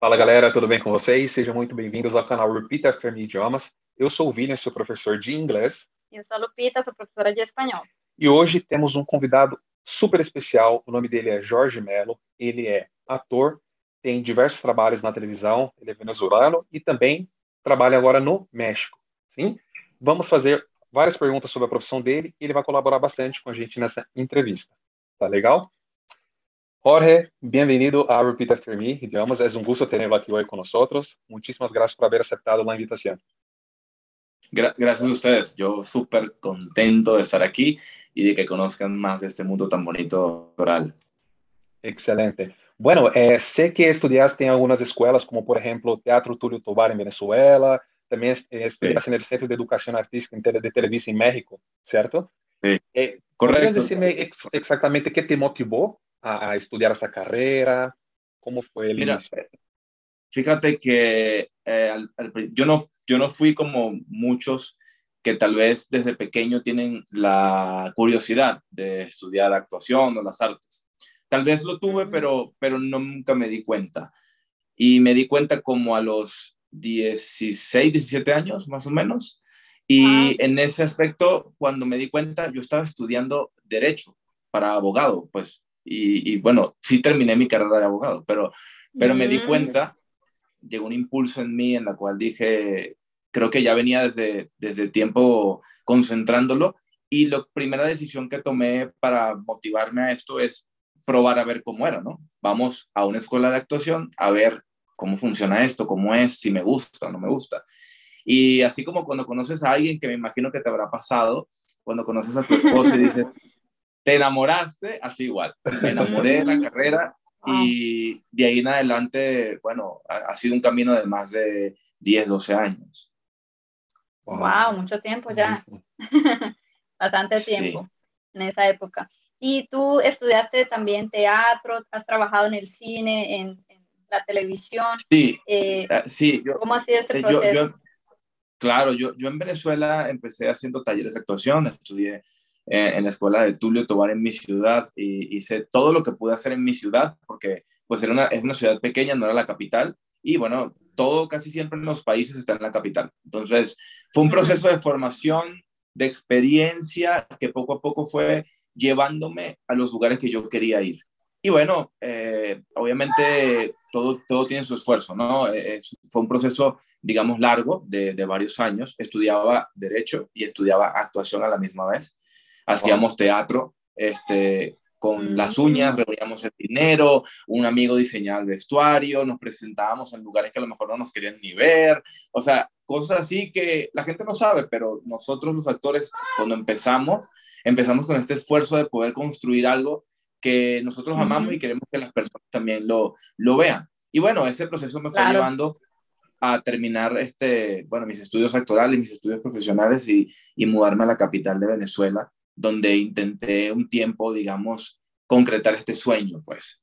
Fala galera, tudo bem com vocês? Sejam muito bem-vindos ao canal Repeat After Me Idiomas. Eu sou o Vini, sou professor de inglês. Eu sou a Lupita, sou professora de espanhol. E hoje temos um convidado super especial. O nome dele é Jorge Melo. Ele é ator, tem diversos trabalhos na televisão, ele é venezuelano e também trabalha agora no México. Sim? Vamos fazer várias perguntas sobre a profissão dele e ele vai colaborar bastante com a gente nessa entrevista. Tá legal? Jorge, bienvenido a Repeat After Me Idiomas. Es un gusto tenerlo aquí hoy con nosotros. Muchísimas gracias por haber aceptado la invitación. gracias a ustedes. Yo súper contento de estar aquí y de que conozcan más de este mundo tan bonito oral. Excelente. Bueno, eh, sé que estudiaste en algunas escuelas, como por ejemplo Teatro Tulio Tobar en Venezuela, también estudiaste sí. en el Centro de Educación Artística de Televisa en México, ¿cierto? Sí, eh, ¿Podrías decirme ex exactamente qué te motivó a, a estudiar esta carrera? ¿Cómo fue el Mira, inicio? Fíjate que eh, al, al, yo, no, yo no fui como muchos que tal vez desde pequeño tienen la curiosidad de estudiar actuación o las artes. Tal vez lo tuve, pero, pero nunca me di cuenta. Y me di cuenta como a los 16, 17 años, más o menos. Y en ese aspecto, cuando me di cuenta, yo estaba estudiando derecho para abogado, pues y, y, bueno, sí terminé mi carrera de abogado, pero, pero mm. me di cuenta, llegó un impulso en mí en la cual dije, creo que ya venía desde, desde tiempo concentrándolo y la primera decisión que tomé para motivarme a esto es probar a ver cómo era, ¿no? Vamos a una escuela de actuación a ver cómo funciona esto, cómo es, si me gusta o no me gusta. Y así como cuando conoces a alguien que me imagino que te habrá pasado, cuando conoces a tu esposo y dices, te enamoraste, así igual. Me enamoré de la carrera y de ahí en adelante, bueno, ha, ha, sido un camino de más de 10, 12 años. Wow, wow mucho tiempo ya. Bastante tiempo sí. en esa época. Y tú estudiaste también teatro, has trabajado en el cine, en, en la televisión. Sí, eh, sí. Yo, ¿Cómo ha sido este proceso? Yo, yo, claro, yo, yo en Venezuela empecé haciendo talleres de actuación, estudié en la escuela de Tulio Tobar en mi ciudad y hice todo lo que pude hacer en mi ciudad porque pues era una, es una ciudad pequeña, no era la capital y bueno, todo casi siempre en los países está en la capital. Entonces fue un proceso de formación, de experiencia que poco a poco fue llevándome a los lugares que yo quería ir. Y bueno, eh, obviamente todo, todo tiene su esfuerzo, ¿no? Es, fue un proceso, digamos, largo de, de varios años. Estudiaba derecho y estudiaba actuación a la misma vez hacíamos teatro este, con las uñas, reuníamos el dinero, un amigo diseñaba el vestuario, nos presentábamos en lugares que a lo mejor no nos querían ni ver, o sea, cosas así que la gente no sabe, pero nosotros los actores cuando empezamos, empezamos con este esfuerzo de poder construir algo que nosotros amamos y queremos que las personas también lo, lo vean. Y bueno, ese proceso me fue claro. llevando a terminar este, bueno, mis estudios actorales, mis estudios profesionales y, y mudarme a la capital de Venezuela, donde intenté un tiempo, digamos, concretar este sueño, pues.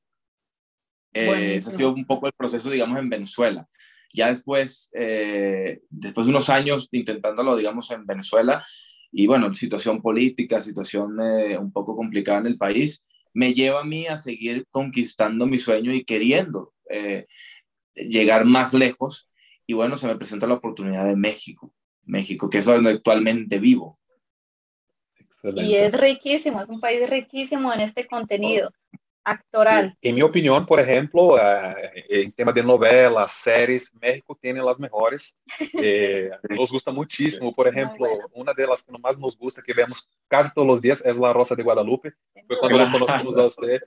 Eh, ese ha sido un poco el proceso, digamos, en Venezuela. Ya después, eh, después de unos años intentándolo, digamos, en Venezuela, y bueno, situación política, situación eh, un poco complicada en el país, me lleva a mí a seguir conquistando mi sueño y queriendo llegar más lejos. Y bueno, se me presenta la oportunidad de México, México, que es donde actualmente vivo. Y es riquísimo, es un país riquísimo en este contenido actoral. Sí. En mi opinión, por ejemplo, uh, en tema de novelas, series, México tiene las mejores. Eh, nos gusta muchísimo. Por ejemplo, una de las que más nos gusta, que vemos casi todos los días, es La Rosa de Guadalupe. Fue cuando lo conocimos a usted.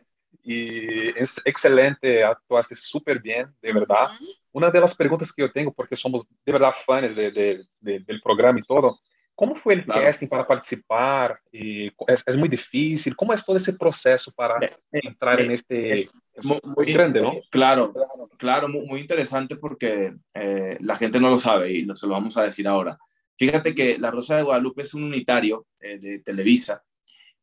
Y es excelente, actuaste súper bien, de verdad. Uh -huh. Una de las preguntas que yo tengo, porque somos de verdad fans de, de, de, del programa y todo, ¿Cómo fue el claro. casting para participar? Y es, es, muy difícil. ¿Cómo es todo ese proceso para eh, entrar eh, en este... Es, muy, grande, ¿no? Claro, claro, muy, muy interesante porque eh, la gente no lo sabe y se lo vamos a decir ahora. Fíjate que La Rosa de Guadalupe es un unitario eh, de Televisa,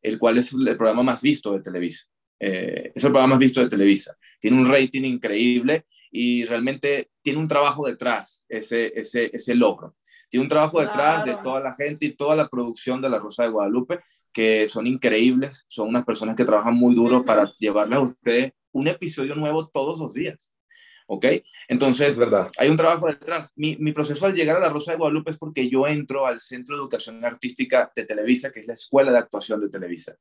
el cual es el programa más visto de Televisa. Eh, es el programa más visto de Televisa. Tiene un rating increíble y realmente tiene un trabajo detrás ese, ese, ese logro. Tiene un trabajo detrás claro. de toda la gente y toda la producción de La Rosa de Guadalupe, que son increíbles, son unas personas que trabajan muy duro uh -huh. para llevarles a ustedes un episodio nuevo todos los días. ¿ok? Entonces, verdad. hay un trabajo detrás. Mi, mi, proceso al llegar a la Rosa de Guadalupe es porque yo entro al Centro de Educación Artística de Televisa, que es la Escuela de Actuación de Televisa.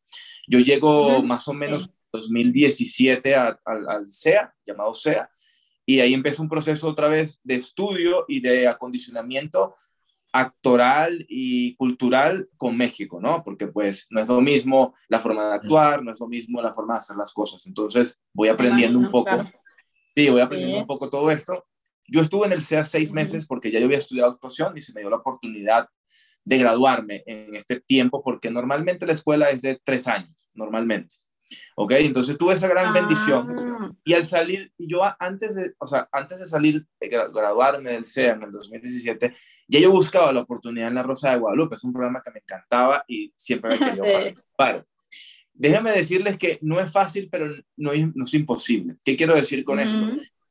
Yo llego más o menos en 2017 al CEA, llamado CEA, y ahí empezó un proceso otra vez de estudio y de acondicionamiento actoral y cultural con México, ¿no? Porque pues no es lo mismo la forma de actuar, no es lo mismo la forma de hacer las cosas. Entonces voy aprendiendo un poco. Sí, voy aprendiendo un poco todo esto. Yo estuve en el CEA seis meses porque ya yo había estudiado actuación y se me dio la oportunidad de graduarme en este tiempo porque normalmente la escuela es de tres años, normalmente. ¿Ok? Entonces tuve esa gran bendición. Ah. Y al salir, yo antes de, o sea, antes de salir, de graduarme del CEA en el 2017, ya yo buscaba la oportunidad en La Rosa de Guadalupe. Es un programa que me encantaba y siempre me quería participar. Déjenme decirles que no es fácil, pero no es, no es imposible. ¿Qué quiero decir con esto?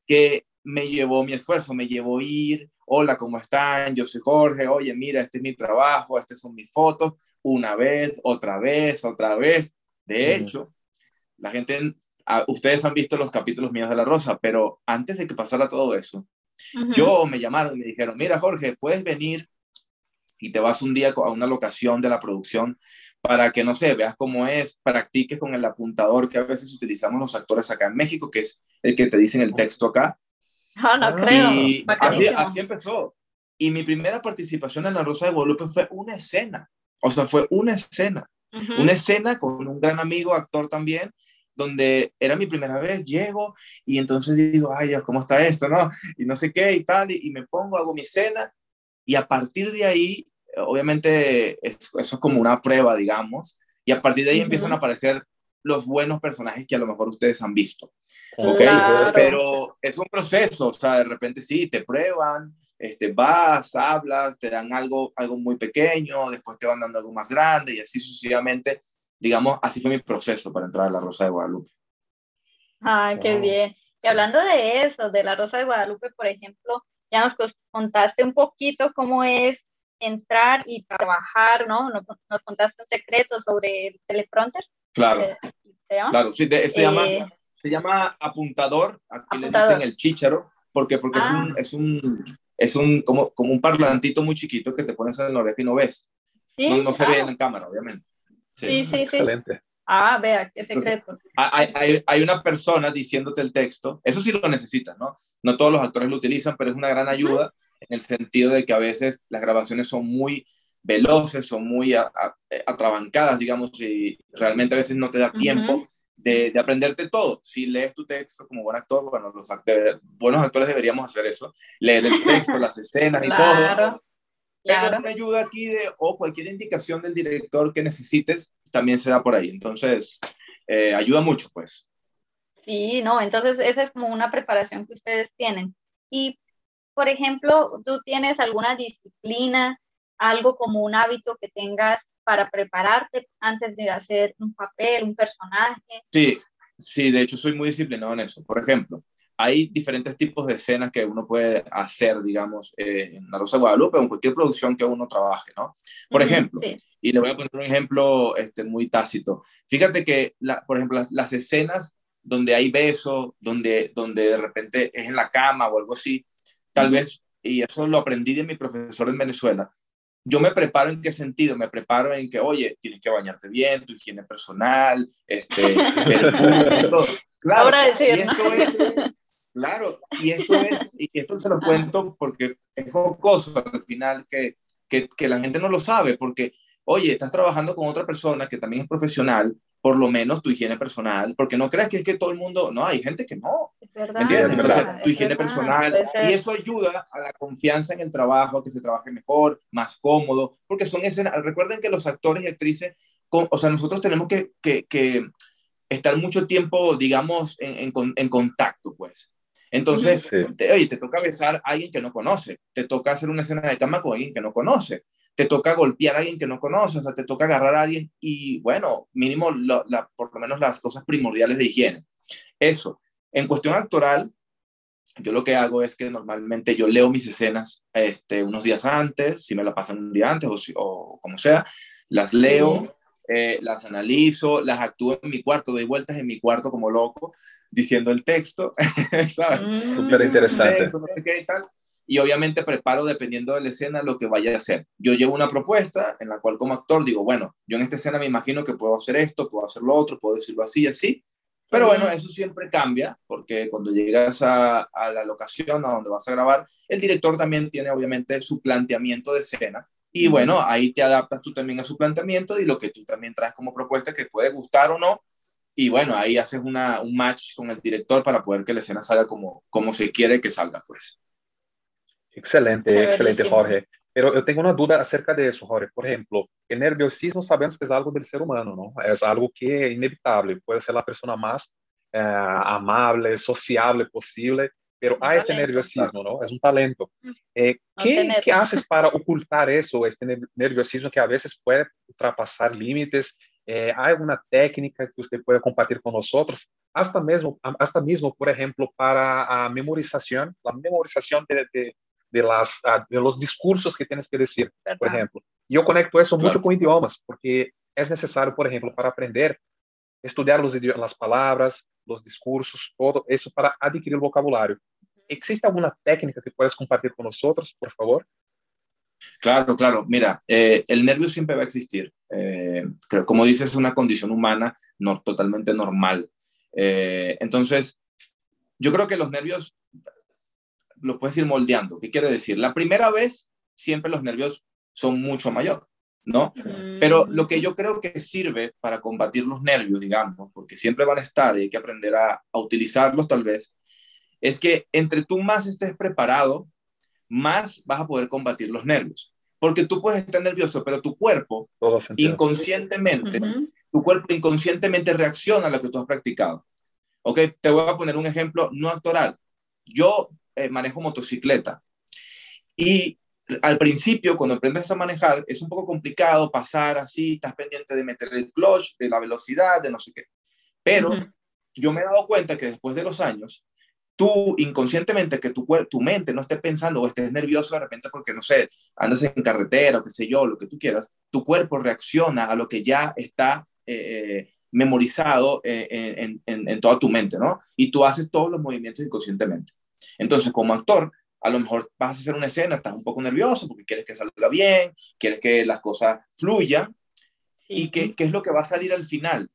Que me llevó mi esfuerzo, me llevó ir, hola, ¿cómo están? Yo soy Jorge, oye, mira, este es mi trabajo, estas son mis fotos, una vez, otra vez, otra vez. De hecho, la gente, ustedes han visto los capítulos míos de La Rosa, pero antes de que pasara todo eso, yo me llamaron y me dijeron, mira Jorge, puedes venir y te vas un día a una locación de la producción para que, no sé, veas cómo es, practiques con el apuntador que a veces utilizamos los actores acá en México, que es el que te dicen el texto acá. Ah, no creo. Y así, así, empezó. Y mi primera participación en La Rosa de Guadalupe fue una escena. O sea, fue una escena. Una escena con un gran amigo, actor también, donde era mi primera vez, llego y entonces digo, ay Dios, ¿cómo está esto? ¿No? Y no sé qué y tal, y, me pongo, hago mi escena y a partir de ahí, obviamente eso es como una prueba, digamos, y a partir de ahí empiezan a aparecer los buenos personajes que a lo mejor ustedes han visto. ¿Ok? Pero es un proceso, o sea, de repente sí, te prueban, este, vas, hablas, te dan algo, algo muy pequeño, después te van dando algo más grande y así sucesivamente digamos, así fue mi proceso para entrar a la Rosa de Guadalupe. Ay, qué bien. Y hablando de eso, de la Rosa de Guadalupe, por ejemplo, ya nos contaste un poquito cómo es entrar y trabajar, ¿no? Nos, contaste un secreto sobre el teleprompter. Claro. Eh, claro, sí, se, llama, eh, se llama apuntador, aquí le dicen el chícharo, porque, porque es un, ah. es un, es un como, como un parlantito muy chiquito que te pones en el oreja y no ves. ¿Sí? No, se ve en la cámara, obviamente. Sí, sí, Excelente. Ah, vea, qué secreto. hay, hay, hay, una persona diciéndote el texto, eso sí lo necesitas, ¿no? No todos los actores lo utilizan, pero es una gran ayuda en el sentido de que a veces las grabaciones son muy veloces, son muy atrabancadas, digamos, y realmente a veces no te da tiempo de, de, aprenderte todo. Si lees tu texto como buen actor, bueno, los actores, buenos actores deberíamos hacer eso, leer el texto, las escenas y todo pero una ayuda aquí de, o cualquier indicación del director que necesites, también será por ahí. Entonces, eh, ayuda mucho, pues. Sí, no, entonces esa es como una preparación que ustedes tienen. Y, por ejemplo, ¿tú tienes alguna disciplina, algo como un hábito que tengas para prepararte antes de hacer un papel, un personaje? Sí, sí, de hecho soy muy disciplinado en eso. Por ejemplo, hay diferentes tipos de escenas que uno puede hacer, digamos, eh, en La Rosa de Guadalupe o en cualquier producción que uno trabaje, ¿no? Por ejemplo, y le voy a poner un ejemplo este, muy tácito. Fíjate que, la, por ejemplo, las, escenas donde hay beso, donde, donde de repente es en la cama o algo así, tal vez, y eso lo aprendí de mi profesor en Venezuela, yo me preparo en qué sentido, me preparo en que, oye, tienes que bañarte bien, tu higiene personal, este, perfume, todo. Claro, y esto es, Claro, y esto es, y esto se lo cuento porque es jocoso al final que, que, que, la gente no lo sabe, porque, oye, estás trabajando con otra persona que también es profesional, por lo menos tu higiene personal, porque no creas que es que todo el mundo, no, hay gente que no. Es verdad. ¿Entiendes? Entonces, tu higiene personal, y eso ayuda a la confianza en el trabajo, a que se trabaje mejor, más cómodo, porque son escenas, recuerden que los actores y actrices, con, o sea, nosotros tenemos que, que, que estar mucho tiempo, digamos, en, en, en contacto, pues. Entonces, te, oye, te toca besar a alguien que no conoce, te toca hacer una escena de cama con alguien que no conoce, te toca golpear a alguien que no conoce, o sea, te toca agarrar a alguien y, bueno, mínimo, la, por lo menos las cosas primordiales de higiene. Eso. En cuestión actoral, yo lo que hago es que normalmente yo leo mis escenas este, unos días antes, si me la pasan un día antes o, o como sea, las leo, eh, las analizo, las actúo en mi cuarto, doy vueltas en mi cuarto como loco, diciendo el texto. Mm. Súper interesante. y obviamente preparo dependiendo de la escena lo que vaya a hacer. Yo llevo una propuesta en la cual como actor digo, bueno, yo en esta escena me imagino que puedo hacer esto, puedo hacer lo otro, puedo decirlo así, así. Pero bueno, eso siempre cambia, porque cuando llegas a, a, la locación a donde vas a grabar, el director también tiene obviamente su planteamiento de escena. Y bueno, ahí te adaptas tú también a su planteamiento y lo que tú también traes como propuesta que puede gustar o no. Y bueno, ahí haces una, un match con el director para poder que la escena salga como, como se quiere que salga, pues. Excelente, excelente, Jorge. Pero eu tenho uma dúvida acerca disso, Jorge. Por exemplo, o nerviosismo sabemos que é algo do ser humano, não? É algo que é inevitável. Pode ser a pessoa mais é, amável, sociável possível, pero há este nerviosismo, não? É um talento. Eh, ¿Qué, ¿Qué haces para ocultar eso, este nerviosismo que a veces puede ultrapasar límites? Eh, ¿Hay alguna técnica que usted pueda compartir con nosotros? Hasta mismo, hasta mismo por ejemplo, para a memorización, la memorización de, de, de, las, ah, de los discursos que tienes que decir, por ejemplo. Yo conecto eso mucho con idiomas, porque es necesario, por ejemplo, para aprender, estudiar los, las palabras, los discursos, todo eso para adquirir vocabulario. ¿Existe alguna técnica que puedes compartir con nosotros, por favor? Claro, claro. Mira, eh, el nervio siempre va a existir. Eh, como dices, es una condición humana no, totalmente normal. Eh, entonces, yo creo que los nervios lo puedes ir moldeando. ¿Qué quiere decir? La primera vez, siempre los nervios son mucho mayor, ¿no? Pero lo que yo creo que sirve para combatir los nervios, digamos, porque siempre van a estar y hay que aprender a, a utilizarlos tal vez, es que entre tú más estés preparado, más vas a poder combatir los nervios. Porque tú puedes estar nervioso, pero tu cuerpo inconscientemente, tu cuerpo inconscientemente reacciona a lo que tú has practicado. Ok, te voy a poner un ejemplo no actoral. Yo eh, manejo motocicleta y al principio, cuando aprendes a manejar, es un poco complicado pasar así, estás pendiente de meter el clutch, de la velocidad, de no sé qué. Pero yo me he dado cuenta que después de los años, tú inconscientemente, que tu, tu mente no esté pensando o estés nervioso de repente porque, no sé, andas en carretera o qué sé yo, lo que tú quieras, tu cuerpo reacciona a lo que ya está eh, memorizado eh, en, en, en, toda tu mente, ¿no? Y tú haces todos los movimientos inconscientemente. Entonces, como actor, a lo mejor vas a hacer una escena, estás un poco nervioso porque quieres que salga bien, quieres que las cosas fluyan. ¿Y qué, qué es lo que va a salir al final?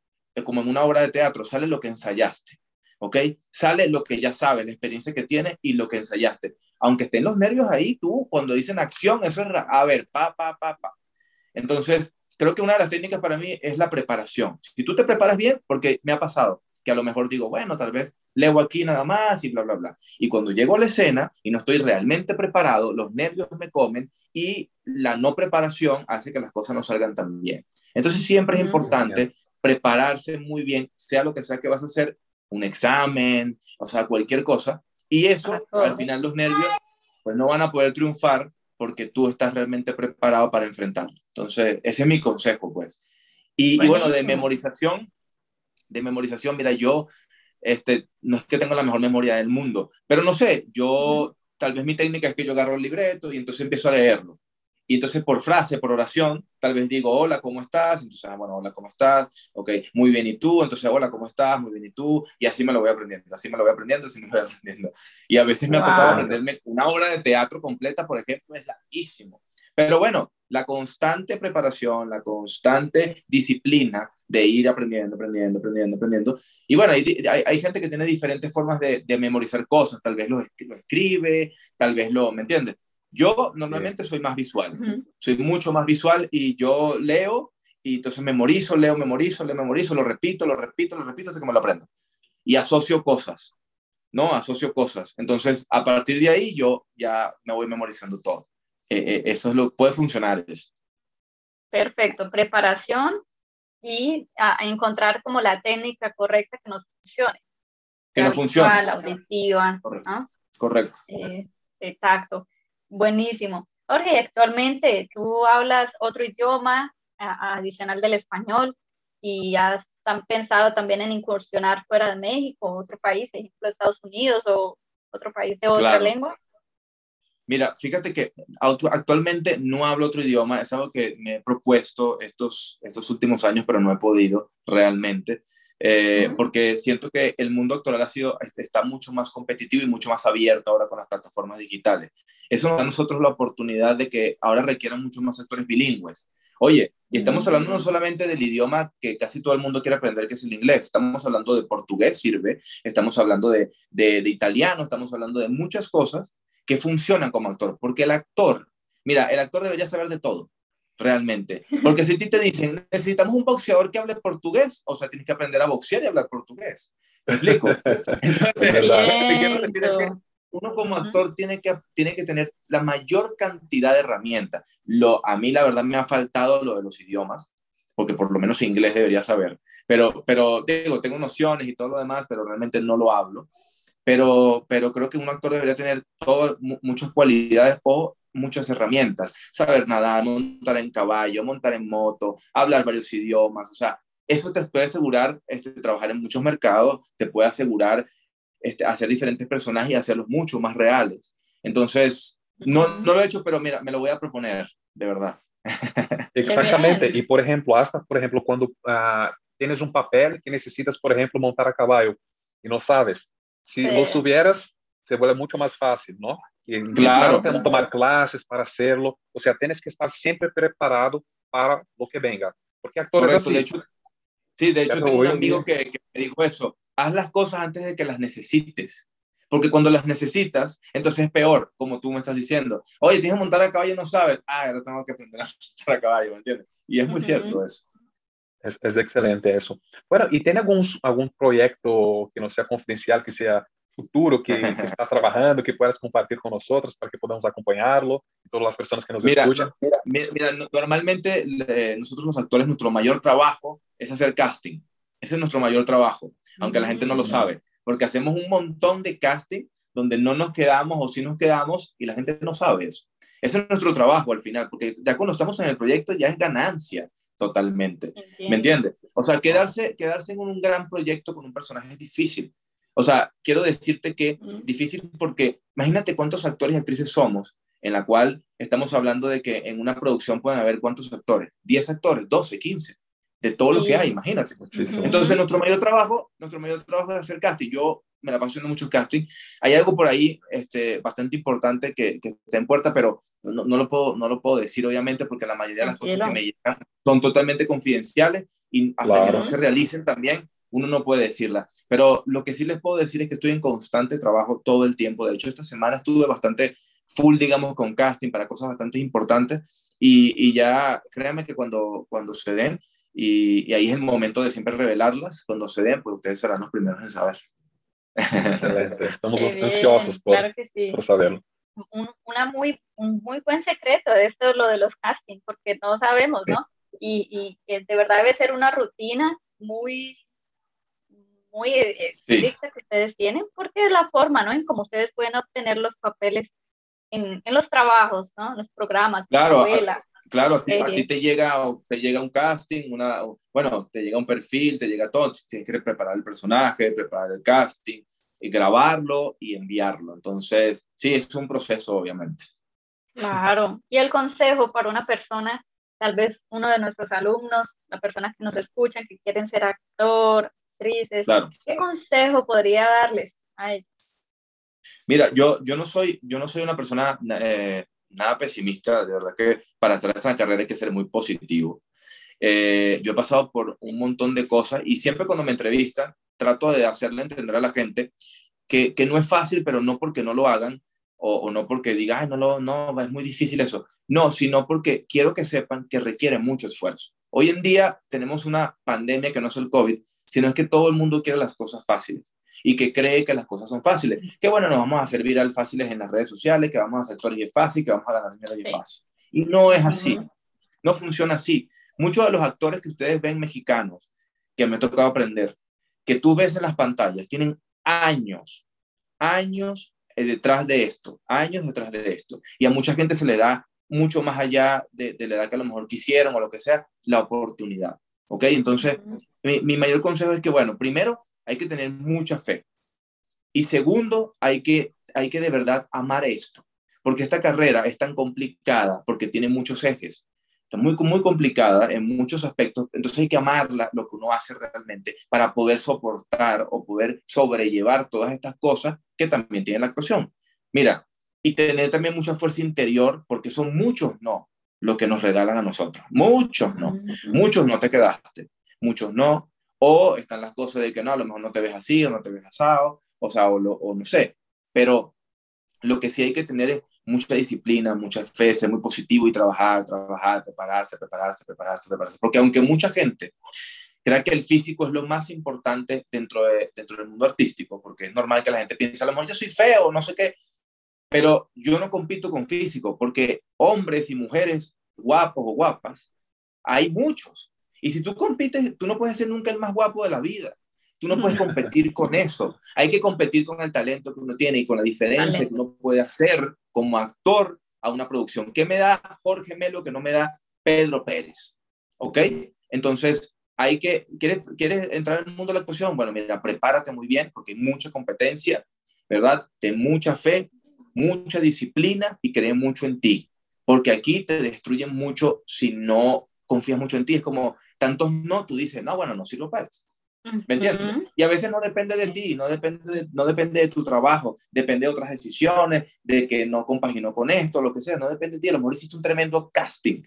Como en una obra de teatro, sale lo que ensayaste. ¿ok? Sale lo que ya sabes, la experiencia que tienes y lo que ensayaste. Aunque estén los nervios ahí, tú cuando dicen acción, eso es, a ver, pa, pa, pa, pa. Entonces, creo que una de las técnicas para mí es la preparación. Si tú te preparas bien, porque me ha pasado que a lo mejor digo, bueno, tal vez leo aquí nada más y bla, bla, bla. Y cuando llego a la escena y no estoy realmente preparado, los nervios me comen y la no preparación hace que las cosas no salgan tan bien. Entonces siempre es mm, importante prepararse muy bien, sea lo que sea que vas a hacer, un examen, o sea, cualquier cosa. Y eso, al final los nervios, pues no van a poder triunfar porque tú estás realmente preparado para enfrentarlo. Entonces, ese es mi consejo, pues. Y, y, bueno, de memorización, de memorización, mira, yo, este, no es que tengo la mejor memoria del mundo, pero no sé, yo, tal vez mi técnica es que yo agarro el libreto y entonces empiezo a leerlo. Y entonces por frase, por oración, tal vez digo, hola, ¿cómo estás? Entonces, ah, bueno, hola, ¿cómo estás? Ok, muy bien, ¿y tú? Entonces, hola, ¿cómo estás? Muy bien, ¿y tú? Y así me lo voy aprendiendo, así me lo voy aprendiendo, así me lo voy aprendiendo. Y a veces me ha tocado aprenderme una obra de teatro completa, por ejemplo, es larguísimo. Pero bueno, la constante preparación, la constante disciplina de ir aprendiendo, aprendiendo, aprendiendo, aprendiendo. Y bueno, hay, hay, gente que tiene diferentes formas de, de memorizar cosas, tal vez lo, lo escribe, tal vez lo, ¿me entiendes? Yo normalmente soy más visual, soy mucho más visual y yo leo y entonces memorizo, leo, memorizo, leo, memorizo, lo repito, lo repito, lo repito hasta que me lo aprendo. Y asocio cosas, ¿no? Asocio cosas. Entonces, a partir de ahí yo ya me voy memorizando todo. Eh, eh, eso es lo puede funcionar. Perfecto, preparación y a, encontrar como la técnica correcta que nos funcione. Que nos funcione. Auditiva. Correcto. Correcto. Eh, exacto. Buenísimo. Jorge, actualmente tú hablas otro idioma adicional del español y has pensado también en incursionar fuera de México, otro país, ejemplo Estados Unidos o otro país de otra lengua. Mira, fíjate que actualmente no hablo otro idioma, es algo que me he propuesto estos, estos últimos años, pero no he podido realmente, eh, porque siento que el mundo actual ha sido, está mucho más competitivo y mucho más abierto ahora con las plataformas digitales. Eso nos da a nosotros la oportunidad de que ahora requieran muchos más actores bilingües. Oye, y estamos hablando no solamente del idioma que casi todo el mundo quiere aprender, que es el inglés, estamos hablando de portugués, sirve, estamos hablando de, de, de italiano, estamos hablando de muchas cosas que funcionan como actor, porque el actor, mira, el actor debería saber de todo, realmente, porque si a ti te dicen, necesitamos un boxeador que hable portugués, o sea, tienes que aprender a boxear y hablar portugués. ¿Me explico? Entonces, uno como actor tiene que, tiene que tener la mayor cantidad de herramientas. Lo, a mí la verdad me ha faltado lo de los idiomas, porque por lo menos inglés debería saber. Pero, pero digo, tengo nociones y todo lo demás, pero realmente no lo hablo pero, pero creo que un actor debería tener todo, muchas cualidades o muchas herramientas, saber nadar, montar en caballo, montar en moto, hablar varios idiomas, o sea, eso te puede asegurar este, trabajar en muchos mercados, te puede asegurar este, hacer diferentes personajes y hacerlos mucho más reales. Entonces, no, no lo he hecho, pero mira, me lo voy a proponer, de verdad. Exactamente. Y por ejemplo, hasta por ejemplo, cuando uh, tienes un papel que necesitas, por ejemplo, montar a caballo y no sabes, si lo subieras, se vuelve mucho más fácil, ¿no? Y claro, claro. tomar clases para hacerlo. O sea, tienes que estar siempre preparado para lo que venga. Porque actores así, de hecho, sí, de hecho tengo un amigo que, que, me dijo eso. Haz las cosas antes de que las necesites. Porque cuando las necesitas, entonces es peor, como tú me estás diciendo. Oye, tienes que montar a caballo y no sabes. Ah, ahora tengo que aprender a montar a caballo, ¿me entiendes? Y es muy uh -huh. cierto eso. Es, es, excelente eso. Bueno, ¿y tiene algún, algún proyecto que no sea confidencial, que sea futuro, que, que está trabajando, que puedas compartir con nosotros para que podamos acompañarlo y todas las personas que nos mira, escuchan? Mira, mira, normalmente eh, nosotros los actores, nuestro mayor trabajo es hacer casting. Ese es nuestro mayor trabajo, aunque la gente no lo sabe, porque hacemos un montón de casting donde no nos quedamos o si nos quedamos y la gente no sabe eso. Ese es nuestro trabajo al final, porque ya cuando estamos en el proyecto ya es ganancia totalmente. Entiendo. ¿Me entiendes? O sea, quedarse, quedarse en un gran proyecto con un personaje es difícil. O sea, quiero decirte que mm. difícil porque imagínate cuántos actores y actrices somos, en la cual estamos hablando de que en una producción pueden haber cuántos actores, 10 actores, 12, 15, de todo sí. lo que hay, imagínate. Entonces, nuestro mayor trabajo, nuestro mayor trabajo es hacer casting. Yo me la paso haciendo mucho casting. Hay algo por ahí este, bastante importante que, que está en puerta, pero no, no, lo puedo, no lo puedo decir, obviamente, porque la mayoría de las cosas que me llegan son totalmente confidenciales y hasta claro. que no se realicen también, uno no puede decirla. Pero lo que sí les puedo decir es que estoy en constante trabajo todo el tiempo. De hecho, esta semana estuve bastante full, digamos, con casting para cosas bastante importantes y, y ya créanme que cuando, cuando se den, y, y, ahí es el momento de siempre revelarlas, cuando se den, pues ustedes serán los primeros en saber. Excelente, estamos ansiosos por, claro sí. por saberlo un, una muy, un muy buen secreto de esto, lo de los castings, porque no sabemos, ¿no? Y, y que de verdad debe ser una rutina muy, muy estricta sí. que ustedes tienen, porque es la forma, ¿no? En cómo ustedes pueden obtener los papeles en, en los trabajos, ¿no? En los programas, claro, novela. Claro, a ti, a ti, te, llega, te llega un casting, una, bueno, te llega un perfil, te llega todo, tienes que preparar el personaje, preparar el casting, grabarlo y enviarlo. Entonces, sí, es un proceso, obviamente. Claro. Y el consejo para una persona, tal vez uno de nuestros alumnos, la persona que nos escuchan, que quieren ser actor, actrices, claro. ¿qué consejo podría darles a ellos? Mira, yo, yo, no, soy, yo no soy una persona eh, nada pesimista, de verdad que para hacer esta carrera hay que ser muy positivo. Eh, yo he pasado por un montón de cosas y siempre cuando me entrevistan trato de hacerle entender a la gente que, que no es fácil, pero no porque no lo hagan o, o no porque digan, no, lo, no, es muy difícil eso. No, sino porque quiero que sepan que requiere mucho esfuerzo. Hoy en día tenemos una pandemia que no es el COVID, sino es que todo el mundo quiere las cosas fáciles y que cree que las cosas son fáciles. Que bueno, nos vamos a hacer viral fáciles en las redes sociales, que vamos a hacer actores y es fácil, que vamos a ganar dinero y es fácil. Y no es así. No funciona así. Muchos de los actores que ustedes ven mexicanos, que me ha tocado aprender, que tú ves en las pantallas tienen años, años eh, detrás de esto, años detrás de esto. Y a mucha gente se le da mucho más allá de, de la edad que a lo mejor quisieron o lo que sea, la oportunidad. ¿Ok? Entonces, mi, mi mayor consejo es que, bueno, primero hay que tener mucha fe. Y segundo, hay que, hay que de verdad amar esto. Porque esta carrera es tan complicada, porque tiene muchos ejes, está muy, muy complicada en muchos aspectos, entonces hay que amarla, lo que uno hace realmente, para poder soportar o poder sobrellevar todas estas cosas que también tiene la actuación. Mira, y tener también mucha fuerza interior, porque son muchos no lo que nos regalan a nosotros. Muchos no. Muchos no te quedaste. Muchos no. O están las cosas de que no, a lo mejor no te ves así o no te ves asado, o sea, o, o no sé. Pero lo que sí hay que tener es mucha disciplina, mucha fe, ser muy positivo y trabajar, trabajar, prepararse, prepararse, prepararse, prepararse. Porque aunque mucha gente crea que el físico es lo más importante dentro, de, dentro del mundo artístico, porque es normal que la gente piense, a lo mejor yo soy feo, no sé qué, pero yo no compito con físico, porque hombres y mujeres guapos o guapas, hay muchos. Y si tú compites, tú no puedes ser nunca el más guapo de la vida. Tú no puedes competir con eso. Hay que competir con el talento que uno tiene y con la diferencia que uno puede hacer como actor a una producción. ¿Qué me da Jorge Melo que no me da Pedro Pérez? ¿Ok? Entonces, hay que, ¿quieres, ¿quieres entrar en el mundo de la actuación? Bueno, mira, prepárate muy bien porque hay mucha competencia, ¿verdad? Ten mucha fe mucha disciplina y cree mucho en ti, porque aquí te destruyen mucho si no confías mucho en ti. Es como tantos no, tú dices, no, bueno, no sirvo para esto. ¿Me entiendes? Y a veces no depende de ti, no depende de, no depende de tu trabajo, depende de otras decisiones, de que no compaginó con esto, lo que sea, no depende de ti. A lo mejor hiciste un tremendo casting,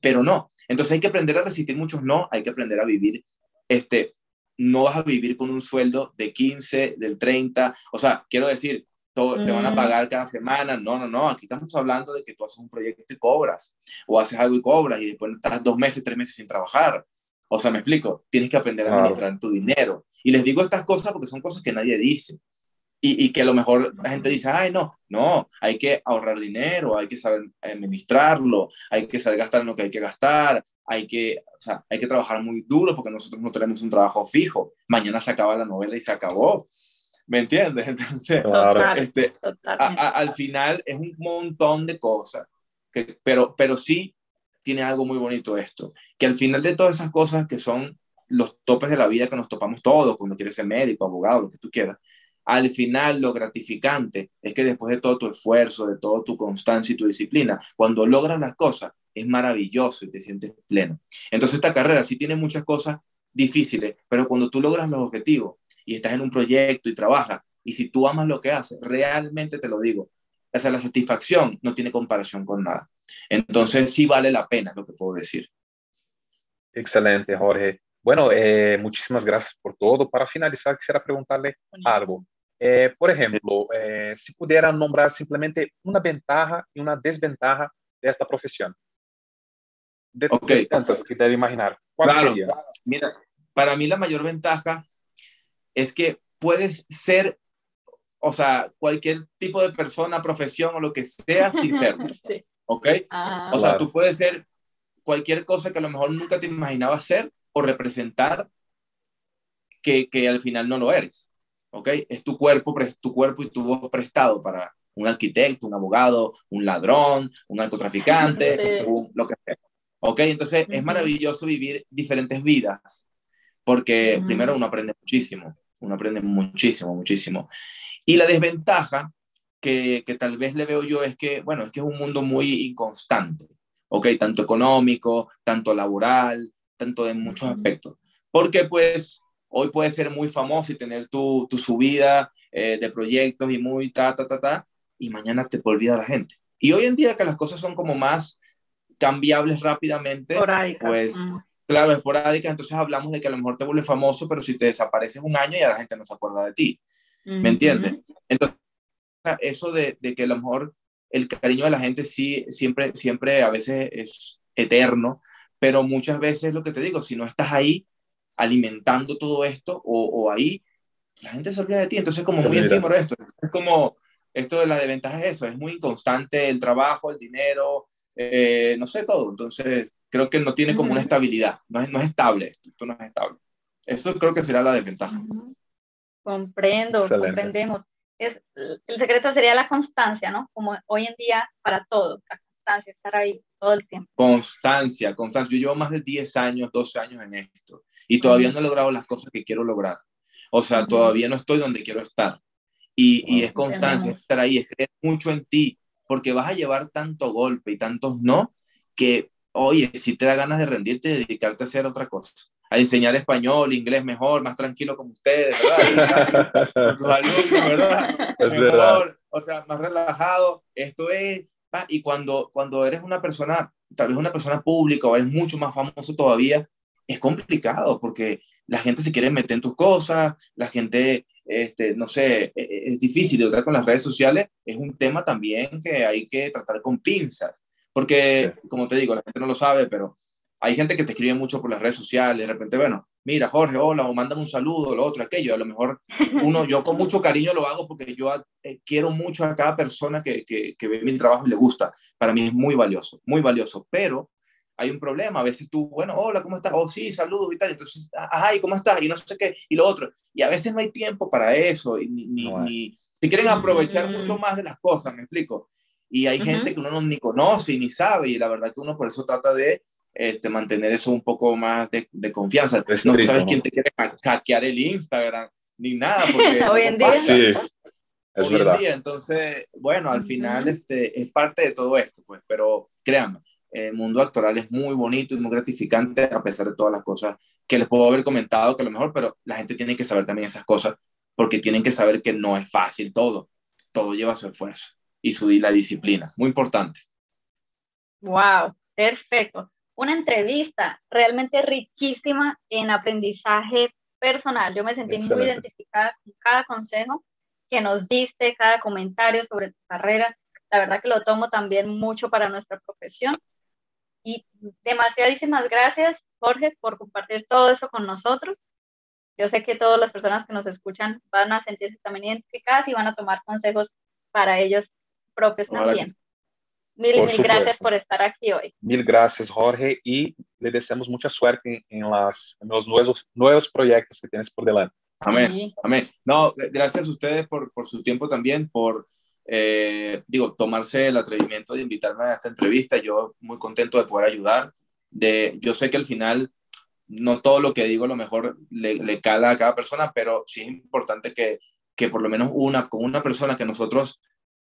pero no. Entonces hay que aprender a resistir muchos no, hay que aprender a vivir. Este, no vas a vivir con un sueldo de 15, del 30, o sea, quiero decir, te van a pagar cada semana. No, no, no. Aquí estamos hablando de que tú haces un proyecto y cobras, o haces algo y cobras, y después estás dos meses, tres meses sin trabajar. O sea, me explico, tienes que aprender a administrar tu dinero. Y les digo estas cosas porque son cosas que nadie dice. Y, y, que a lo mejor la gente dice, ay, no, no, hay que ahorrar dinero, hay que saber administrarlo, hay que saber gastar en lo que hay que gastar, hay que, o sea, hay que trabajar muy duro porque nosotros no tenemos un trabajo fijo. Mañana se acaba la novela y se acabó. ¿Me entiendes? Entonces, este, al final es un montón de cosas, que, pero, pero sí tiene algo muy bonito esto, que al final de todas esas cosas que son los topes de la vida que nos topamos todos, cuando quieres ser médico, abogado, lo que tú quieras, al final lo gratificante es que después de todo tu esfuerzo, de toda tu constancia y tu disciplina, cuando logras las cosas, es maravilloso y te sientes pleno. Entonces esta carrera sí tiene muchas cosas difíciles, pero cuando tú logras los objetivos, y estás en un proyecto y trabajas, y si tú amas lo que haces, realmente te lo digo, o sea, la satisfacción no tiene comparación con nada. Entonces sí vale la pena lo que puedo decir. Excelente, Jorge. Bueno, eh, muchísimas gracias por todo. Para finalizar, quisiera preguntarle algo. Eh, por ejemplo, eh, si pudiera nombrar simplemente una ventaja y una desventaja de esta profesión. De, okay. tantas que debe imaginar. ¿Cuál claro. sería? Mira, para mí la mayor ventaja es que puedes ser, o sea, cualquier tipo de persona, profesión o lo que sea sin ser. ¿Ok? Ah. o sea, tú puedes ser cualquier cosa que a lo mejor nunca te imaginabas ser o representar que, que al final no lo eres. ¿Ok? Es tu cuerpo, tu cuerpo y tu voz prestado para un arquitecto, un abogado, un ladrón, un narcotraficante, lo que sea. ¿Ok? Entonces es maravilloso vivir diferentes vidas porque primero uno aprende muchísimo uno aprende muchísimo, muchísimo. Y la desventaja que, que, tal vez le veo yo es que, bueno, es que es un mundo muy inconstante, ¿ok? Tanto económico, tanto laboral, tanto de muchos aspectos. Porque pues hoy puedes ser muy famoso y tener tu, tu subida eh, de proyectos y muy ta, ta, ta, ta, y mañana te olvida la gente. Y hoy en día que las cosas son como más cambiables rápidamente, pues claro, esporádica, entonces hablamos de que a lo mejor te vuelves famoso, pero si te desapareces un año ya la gente no se acuerda de ti. ¿Me entiendes? Entonces, eso de, de, que a lo mejor el cariño de la gente sí, siempre, siempre a veces es eterno, pero muchas veces lo que te digo, si no estás ahí alimentando todo esto o, o ahí, la gente se olvida de ti. Entonces, es como muy efímero esto. Es como, esto de la desventaja es eso, es muy inconstante el trabajo, el dinero, eh, no sé, todo. Entonces, creo que no tiene como una estabilidad, no es, no es estable esto, esto no es estable. Eso creo que será la desventaja. Comprendo, comprendemos. Es, el secreto sería la constancia, ¿no? Como hoy en día para todo, la constancia, estar ahí todo el tiempo. Constancia, constancia. Yo llevo más de 10 años, 12 años en esto y todavía no he logrado las cosas que quiero lograr. O sea, todavía no estoy donde quiero estar. Y, y es constancia, estar ahí, es creer mucho en ti, porque vas a llevar tanto golpe y tantos no, que, oye, si te da ganas de rendirte y dedicarte a hacer otra cosa, a enseñar español, inglés mejor, más tranquilo como ustedes, ¿verdad? con sus alumnos, ¿verdad? Es verdad. O sea, más relajado. Esto es, y cuando, cuando eres una persona, tal vez una persona pública o eres mucho más famoso todavía, es complicado porque la gente se quiere meter en tus cosas, la gente, este, no sé, e, e, es, difícil tratar con las redes sociales, es un tema también que hay que tratar con pinzas, porque, como te digo, la gente no lo sabe, pero hay gente que te escribe mucho por las redes sociales, de repente, bueno, mira, Jorge, hola, o mándame un saludo, lo otro, aquello, a lo mejor uno, yo con mucho cariño lo hago porque yo eh, quiero mucho a cada persona que, que, que ve mi trabajo y le gusta, para mí es muy valioso, muy valioso, pero hay un problema. A veces tú, bueno, hola, ¿cómo estás? Oh, sí, saludos y tal. Entonces, ay, ¿cómo estás? Y no sé qué, y lo otro. Y a veces no hay tiempo para eso. Y ni, ni, si quieren aprovechar mm. mucho más de las cosas, me explico. Y hay gente que uno no, ni conoce ni sabe. Y la verdad que uno por eso trata de este, mantener eso un poco más de, de confianza. no sabes quién te quiere hackear el Instagram ni nada. Porque Hoy en día. Sí. Es Hoy en día, entonces, bueno, al final este, es parte de todo esto, pues, pero créanme, el mundo actoral es muy bonito y muy gratificante a pesar de todas las cosas que les puedo haber comentado que a lo mejor, pero la gente tiene que saber también esas cosas porque tienen que saber que no es fácil todo, todo lleva su esfuerzo y su la disciplina, muy importante. Wow, perfecto. Una entrevista realmente riquísima en aprendizaje personal. Yo me sentí muy identificada con cada consejo que nos diste, cada comentario sobre tu carrera. La verdad que lo tomo también mucho para nuestra profesión y demasiadísimas gracias, Jorge, por compartir todo eso con nosotros. Yo sé que todas las personas que nos escuchan van a sentirse también identificadas y van a tomar consejos para ellos propios también. Mil, mil gracias por estar aquí hoy. Mil gracias, Jorge, y le deseamos mucha suerte en, las, los nuevos, nuevos proyectos que tienes por delante. Amén, amén. No, gracias a ustedes por, por su tiempo también, por eh, digo, tomarse el atrevimiento de invitarme a esta entrevista. Yo muy contento de poder ayudar. De, yo sé que al final no todo lo que digo a lo mejor le, le cala a cada persona, pero sí es importante que, que por lo menos una, con una persona que nosotros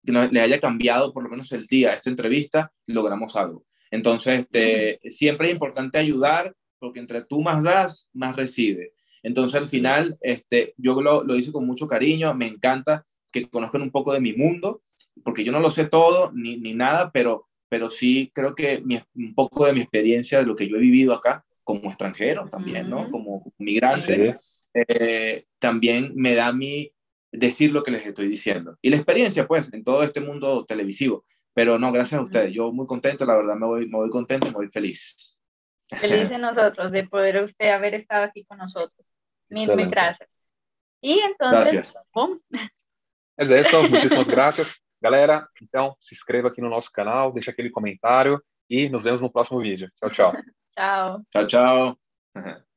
le haya cambiado por lo menos el día a esta entrevista, logramos algo. Entonces, este, siempre es importante ayudar porque entre tú más das, más recibe. Entonces, al final, este, yo lo, lo hice con mucho cariño, me encanta que conozcan un poco de mi mundo, porque yo no lo sé todo ni, ni nada, pero, pero sí creo que un poco de mi experiencia, de lo que yo he vivido acá como extranjero también, ¿no? Como migrante, eh, también me da a mí decir lo que les estoy diciendo. Y la experiencia, pues, en todo este mundo televisivo. Pero no, gracias a ustedes. Yo muy contento, la verdad, me voy, me voy contento, me voy feliz. Feliz de nosotros, de poder usted haber estado aquí con nosotros. Mil, mil gracias. Y entonces, Mas é isso, muitíssimas graças. Galera, então se inscreva aqui no nosso canal, deixa aquele comentário e nos vemos no próximo vídeo. Tchau, tchau. tchau. Tchau, tchau.